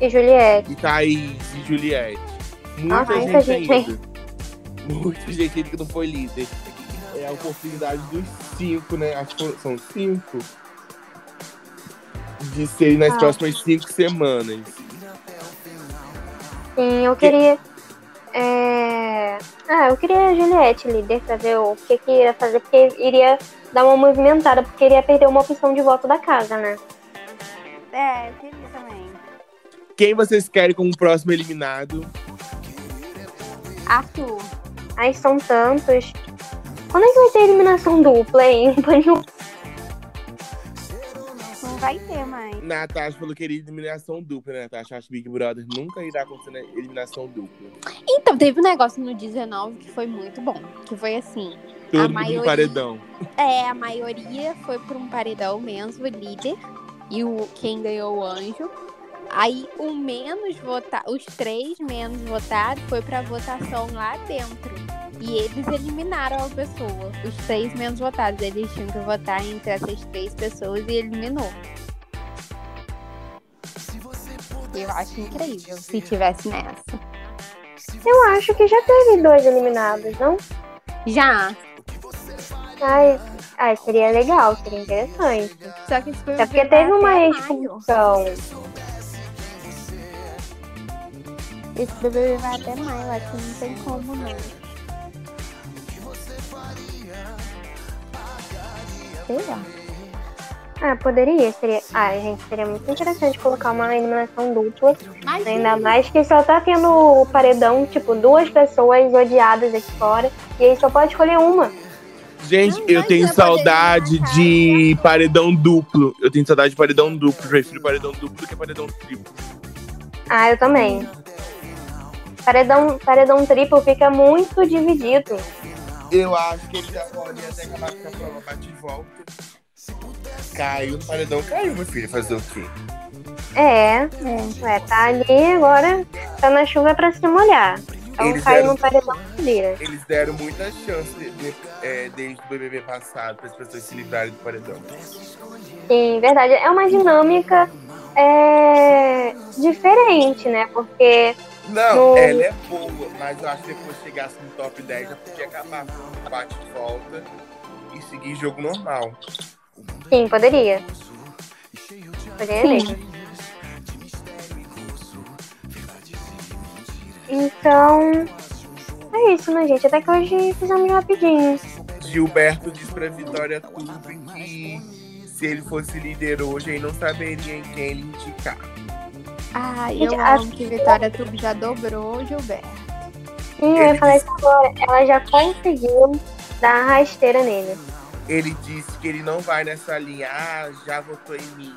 E Juliette. E Thaís e Juliette. Muita gente, muita gente ainda. Muita gente ainda que não foi líder. É a oportunidade dos cinco, né? Acho que são cinco. De serem nas Ah. próximas cinco semanas. Sim, eu queria. É... Ah, eu queria a Juliette líder pra ver o que, que iria fazer, porque iria dar uma movimentada, porque iria perder uma opção de voto da casa, né? É, eu queria também. Quem vocês querem como próximo eliminado? Arthur. Aí são tantos. Quando é que vai ter eliminação dupla, hein? Não vai ter mais. Natasha falou que queria eliminação dupla, né? Natasha acha que Big Brother nunca irá acontecer na eliminação dupla. Então, teve um negócio no 19 que foi muito bom. Que foi assim. Todo A maioria- paredão. É, a maioria foi por um paredão mesmo, líder. E o quem ganhou o anjo. Aí o menos votado, os três menos votados foi pra votação lá dentro. E eles eliminaram a pessoa. Os três menos votados. Eles tinham que votar entre essas três pessoas e eliminou. Eu acho incrível se tivesse nessa. Eu acho que já teve dois eliminados, não? Já. Ai, ai, seria legal, seria interessante. Só que esse foi É porque teve uma maio. Esse BBB vai até maio, eu acho que não tem como não. Sei lá. Ah, poderia, seria. Ah, gente, seria muito interessante colocar uma eliminação dupla. Mas Ainda mais que só tá tendo o paredão, tipo, duas pessoas odiadas aqui fora. E aí só pode escolher uma. Gente, Não, eu tenho saudade de paredão duplo. Eu tenho saudade de paredão duplo. Eu prefiro paredão duplo do que paredão triplo. Ah, eu também. Paredão, paredão triplo fica muito dividido. Eu acho que ele já pode até acabar com a prova bate e volta. Caiu no paredão, caiu, meu filho. Fazer o quê? É, ué, tá ali agora, tá na chuva pra se molhar. Então Eles caiu deram- no paredão vira. Eles deram muita chance de- de- é, desde o BBB passado para as pessoas se livrarem do paredão. Sim, verdade. É uma dinâmica é, diferente, né? Porque Não, No- ela é boa, mas eu acho que depois chegasse no top 10 já podia acabar com o bate e volta e seguir jogo normal. sim, poderia. Poderia Sim. mesmo. Então, é isso, né, gente? Até que hoje fizemos rapidinho. Gilberto diz pra Vitória Turbi que se ele fosse líder hoje, ele não saberia em quem ele indicar. Ah, eu a- amo que Vitória Tubo já dobrou Gilberto. Sim, eu ia falar isso agora. Ela já conseguiu dar a rasteira nele. Ele disse que ele não vai nessa linha, ah, já votou em mim,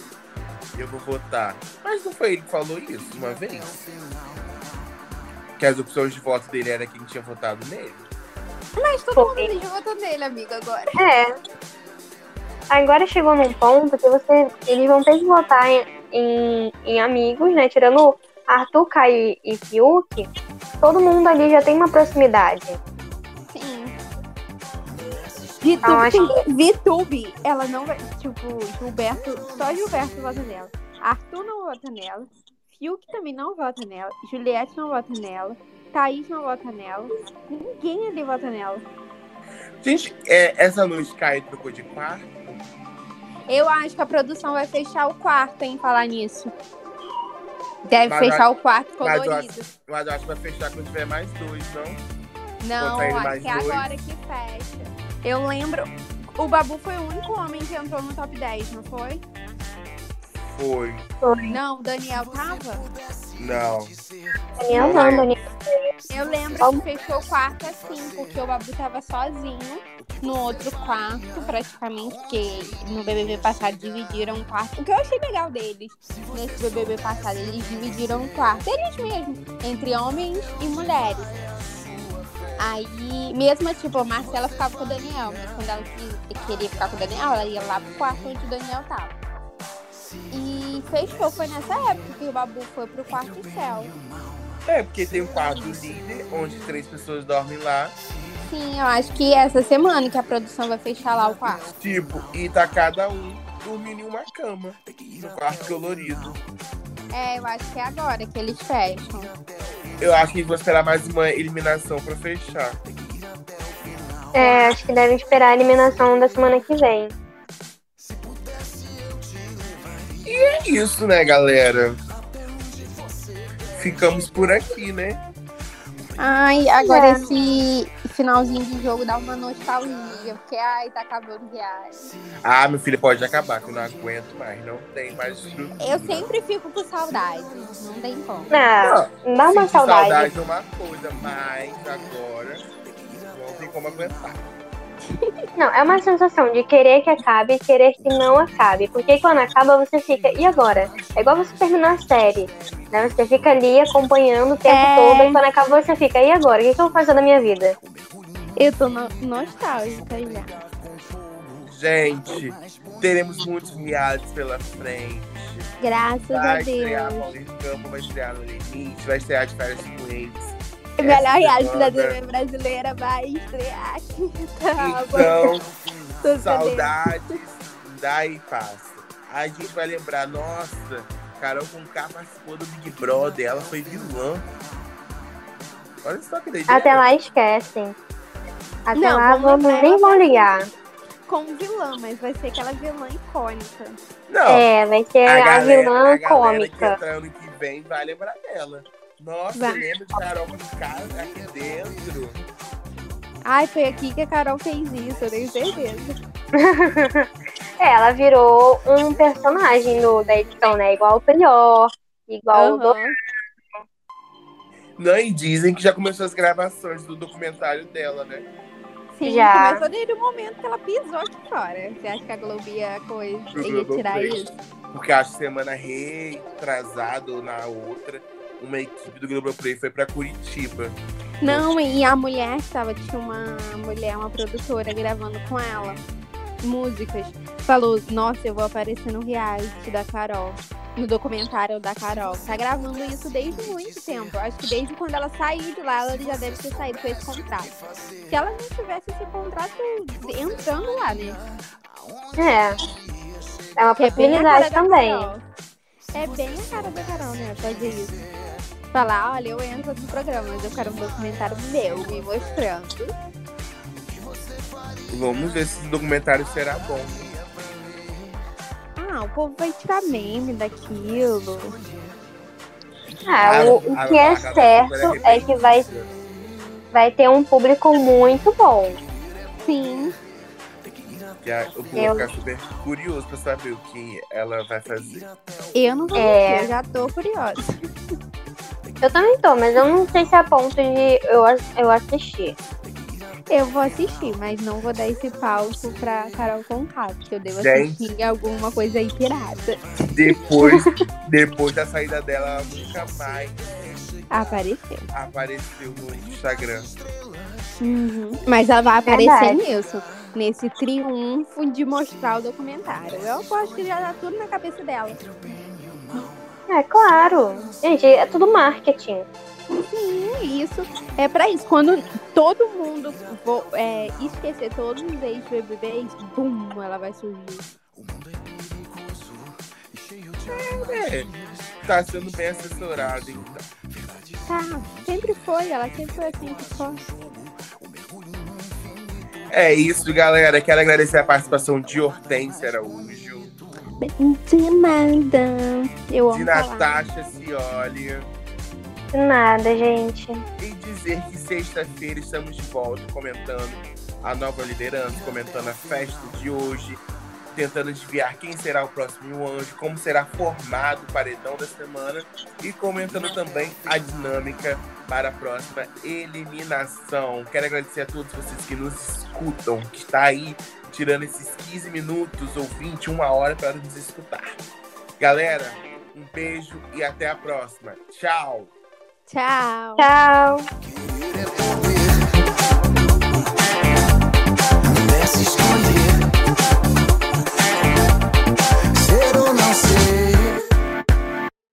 eu vou votar. Mas não foi ele que falou isso uma vez? Que as opções de voto dele era quem tinha votado nele? Mas todo mundo ali já votou nele, amigo, agora. É. Agora chegou num ponto que você, eles vão ter que votar em, em, em amigos, né? Tirando Arthur, Caio e Fiuk, todo mundo ali já tem uma proximidade. Sim. Então, acho Vitube, ela não vai. Tipo, Gilberto. Só Gilberto vota nela. Arthur não vota nela. Fiuk também não vota nela. Juliette não vota nela. Thaís não vota nela. Ninguém ali vota nela. Gente, é, essa noite cai trocou de quarto? Eu acho que a produção vai fechar o quarto, hein, falar nisso. Deve Mas fechar a- o quarto mas eu colorido. Mas eu acho que vai fechar quando tiver mais dois, não? Não, acho que é dois. agora que fecha. Eu lembro. O Babu foi o único homem que entrou no top 10, não foi? Foi. Não, o Daniel tava? Não. Daniel não, Daniel. Eu lembro que fechou o quarto assim, porque o Babu tava sozinho no outro quarto, praticamente, porque no BBB passado dividiram um quarto. O que eu achei legal deles, nesse BBB passado, eles dividiram um quarto, eles mesmos, entre homens e mulheres. Aí, mesmo tipo, a Marcela ficava com o Daniel, mas quando ela que- queria ficar com o Daniel, ela ia lá pro quarto onde o Daniel tava. E fechou, foi nessa época que o Babu foi pro quarto céu. É, porque tem um quarto líder, onde três pessoas dormem lá. Sim, eu acho que essa semana que a produção vai fechar lá o quarto. Tipo, e tá cada um dormindo em uma cama. No quarto colorido. É, eu acho que é agora que eles fecham. Eu acho que eles vão esperar mais uma eliminação pra fechar. É, acho que devem esperar a eliminação da semana que vem. É isso, né, galera? Ficamos por aqui, né? Ai, agora É. esse finalzinho de jogo dá uma nostalgia, porque ai, tá acabando viagem. Ah, meu filho, pode acabar, que eu não aguento mais. Não tem mais estrutura. Eu sempre fico com saudade, não tem como. Não, dá uma saudade. saudade é uma coisa, mas agora não tem como aguentar. Não, é uma sensação de querer que acabe e querer que não acabe. Porque quando acaba, você fica, e agora? É igual você terminar a série. Né? Você fica ali acompanhando o tempo É. todo, e quando acaba, você fica, e agora? O que, que eu vou fazer da minha vida? Eu tô no- nostálgica já. Gente, teremos muitos realities pela frente. Graças Vai a estrear Deus. Paulinho Campo, vai estrear No Limite, vai estrear de férias com eles. O melhor Essa reality da. TV brasileira vai estrear aqui. Tá, Então, saudades, daí passa. A gente vai lembrar, nossa, Carol com K participou do Big Brother, ela foi vilã. Olha só que doideira. Até lá esquecem. Até Não, lá vamos nem vão ligar. Com vilã, mas vai ser aquela vilã icônica. Não, É, vai ser a, galera- vilã a que cômica. ano que vem vai lembrar dela. Nossa, Vai. lembra de Carol K aqui dentro? Ai, foi aqui que a Carol fez isso, eu tenho certeza. É, ela virou um personagem no, da edição, né? Igual o Prior, igual o do... Não, e dizem que já começou as gravações do documentário dela, né? Sim, Já. começou desde o momento que ela pisou aqui fora. Você acha que a Globo ia, coisa, ia tirar isso? Porque acho semana retrasada ou na outra, uma equipe do Globoplay foi pra Curitiba. Não, e a mulher estava, tinha uma mulher, uma produtora gravando com ela músicas. Falou, nossa, eu vou aparecer no reality da Carol. No documentário da Carol. Tá gravando isso desde muito tempo. Acho que desde quando ela saiu de lá, ela já deve ter saído com esse contrato. Se ela não tivesse esse contrato entrando lá, né? É. É uma é possibilidade da também. É bem a cara da Carol, né? Fazer isso. Falar, olha, eu entro no programa, mas eu quero um documentário meu, me mostrando. Vamos ver se esse documentário será bom. Ah, o povo vai tirar meme daquilo. Ah, o, o que é certo é que vai, vai ter um público muito bom. Sim. Que a- o povo Eu- fica super curioso pra saber o que ela vai fazer. Eu não vou É. eu já tô curiosa. Eu também tô, mas eu não sei se é a ponto de eu, eu assistir. Eu vou assistir, mas não vou dar esse palco pra Carol Conká, porque eu devo Gente. assistir alguma coisa aí pirata. Depois, depois da saída dela, ela nunca mais Apareceu. apareceu no Instagram. Uhum. Mas ela vai aparecer Verdade. nisso. Nesse triunfo de mostrar o documentário. Eu aposto que já tá tudo na cabeça dela. É claro. Gente, é tudo marketing. Sim, isso é pra isso. Quando todo mundo é, esquecer todos os ex-BBBs, bum, ela vai surgir. É, tá sendo bem assessorada, então. Tá, sempre foi, ela sempre foi assim que foi. É isso, galera. Quero agradecer a participação de Hortência Araújo, De nada. Eu amo de. Natasha Cioli. De nada, gente. E dizer que sexta-feira estamos de volta comentando a nova liderança, comentando a festa de hoje, tentando adivinhar quem será o próximo anjo, como será formado o paredão da semana e comentando também a dinâmica para a próxima eliminação. Quero agradecer a todos vocês que nos escutam, que está aí tirando esses 15 minutos ou 21 hora para nos escutar. Galera, um beijo e até a próxima. Tchau! Tchau. Tchau.